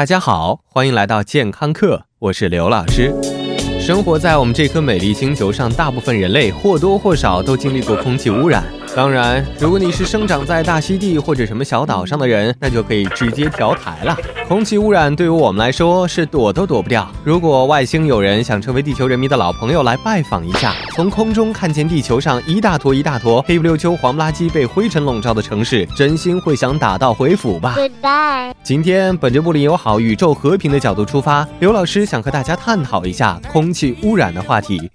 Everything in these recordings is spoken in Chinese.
大家好，欢迎来到健康课，我是刘老师。生活在我们这颗美丽星球上，大部分人类或多或少都经历过空气污染。当然，如果你是生长在大溪地或者什么小岛上的人，那就可以直接调台了。空气污染对于我们来说是躲都躲不掉。如果外星有人想成为地球人民的老朋友来拜访一下，从空中看见地球上一大坨一大坨黑不溜秋、黄不拉几被灰尘笼罩的城市，真心会想打道回府吧？Goodbye。今天本着不离友好、宇宙和平的角度出发，刘老师想和大家探讨一下空气污染的话题。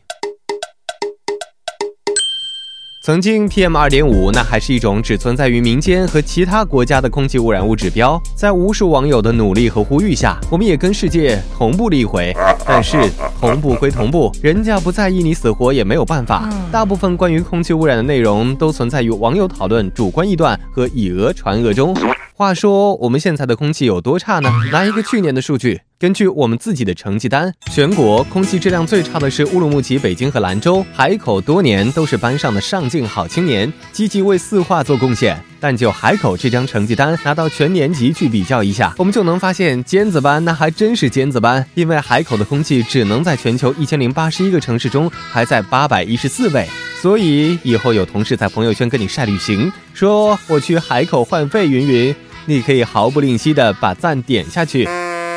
曾经，PM 二点五那还是一种只存在于民间和其他国家的空气污染物指标。在无数网友的努力和呼吁下，我们也跟世界同步了一回。但是，同步归同步，人家不在意你死活也没有办法。大部分关于空气污染的内容都存在于网友讨论、主观臆断和以讹传讹中。话说，我们现在的空气有多差呢？拿一个去年的数据，根据我们自己的成绩单，全国空气质量最差的是乌鲁木齐、北京和兰州。海口多年都是班上的上进好青年，积极为四化做贡献。但就海口这张成绩单拿到全年级去比较一下，我们就能发现尖子班那还真是尖子班，因为海口的空气只能在全球一千零八十一个城市中排在八百一十四位。所以以后有同事在朋友圈跟你晒旅行，说我去海口换肺云云，你可以毫不吝惜的把赞点下去。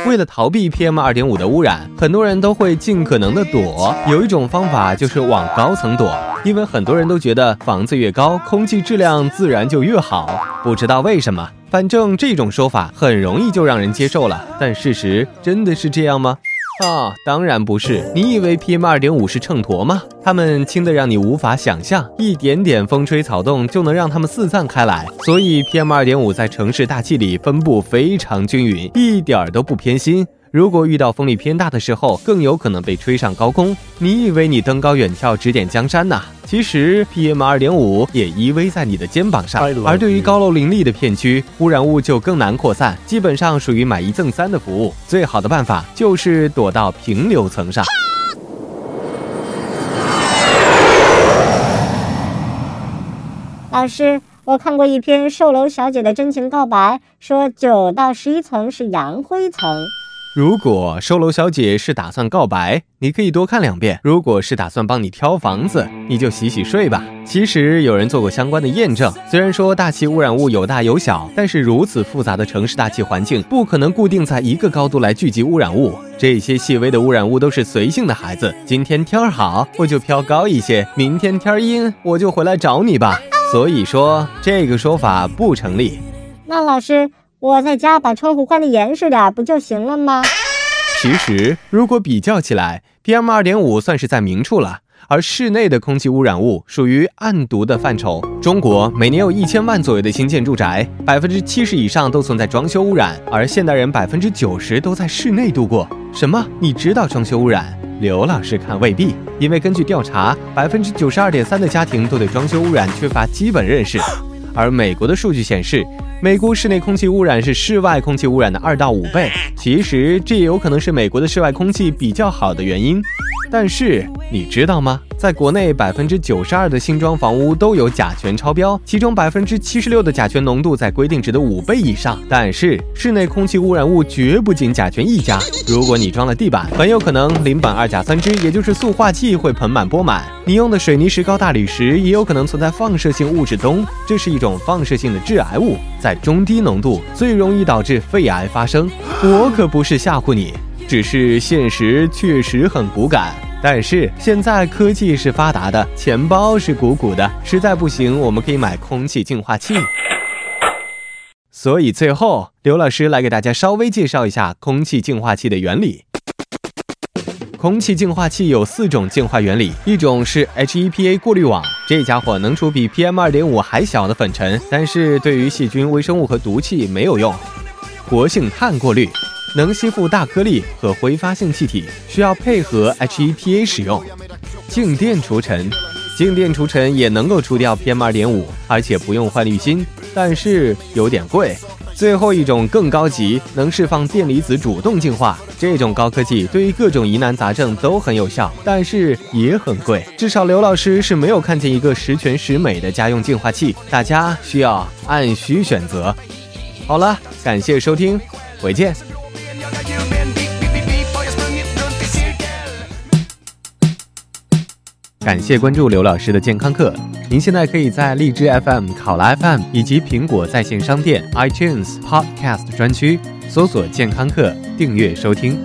为了逃避 PM 二点五的污染，很多人都会尽可能的躲。有一种方法就是往高层躲，因为很多人都觉得房子越高，空气质量自然就越好。不知道为什么，反正这种说法很容易就让人接受了。但事实真的是这样吗？啊，当然不是。你以为 PM 二点五是秤砣吗？它们轻的让你无法想象，一点点风吹草动就能让它们四散开来。所以 PM 二点五在城市大气里分布非常均匀，一点儿都不偏心。如果遇到风力偏大的时候，更有可能被吹上高空。你以为你登高远眺指点江山呢？其实 PM 二点五也依偎在你的肩膀上。而对于高楼林立的片区，污染物就更难扩散，基本上属于买一赠三的服务。最好的办法就是躲到平流层上。老师，我看过一篇售楼小姐的真情告白，说九到十一层是扬灰层。如果售楼小姐是打算告白，你可以多看两遍；如果是打算帮你挑房子，你就洗洗睡吧。其实有人做过相关的验证，虽然说大气污染物有大有小，但是如此复杂的城市大气环境，不可能固定在一个高度来聚集污染物。这些细微的污染物都是随性的孩子，今天天儿好，我就飘高一些；明天天儿阴，我就回来找你吧。所以说这个说法不成立。那老师。我在家把窗户关的严实点，不就行了吗？其实，如果比较起来，PM 二点五算是在明处了，而室内的空气污染物属于暗毒的范畴。中国每年有一千万左右的新建住宅，百分之七十以上都存在装修污染，而现代人百分之九十都在室内度过。什么？你知道装修污染？刘老师看未必，因为根据调查，百分之九十二点三的家庭都对装修污染缺乏基本认识。而美国的数据显示，美国室内空气污染是室外空气污染的二到五倍。其实这也有可能是美国的室外空气比较好的原因。但是你知道吗？在国内，百分之九十二的新装房屋都有甲醛超标，其中百分之七十六的甲醛浓度在规定值的五倍以上。但是室内空气污染物绝不仅甲醛一家，如果你装了地板，很有可能邻苯二甲酸酯，也就是塑化剂会盆满钵满。你用的水泥石膏、大理石也有可能存在放射性物质氡，这是一种放射性的致癌物，在中低浓度最容易导致肺癌发生。我可不是吓唬你，只是现实确实很骨感。但是现在科技是发达的，钱包是鼓鼓的，实在不行，我们可以买空气净化器。所以最后，刘老师来给大家稍微介绍一下空气净化器的原理。空气净化器有四种净化原理，一种是 HEPA 过滤网，这家伙能除比 PM 二点五还小的粉尘，但是对于细菌、微生物和毒气没有用。活性炭过滤。能吸附大颗粒和挥发性气体，需要配合 HEPA 使用。静电除尘，静电除尘也能够除掉 PM 二点五，而且不用换滤芯，但是有点贵。最后一种更高级，能释放电离子主动净化，这种高科技对于各种疑难杂症都很有效，但是也很贵。至少刘老师是没有看见一个十全十美的家用净化器，大家需要按需选择。好了，感谢收听，回见。感谢关注刘老师的健康课。您现在可以在荔枝 FM、考拉 FM 以及苹果在线商店、iTunes Podcast 专区搜索“健康课”，订阅收听。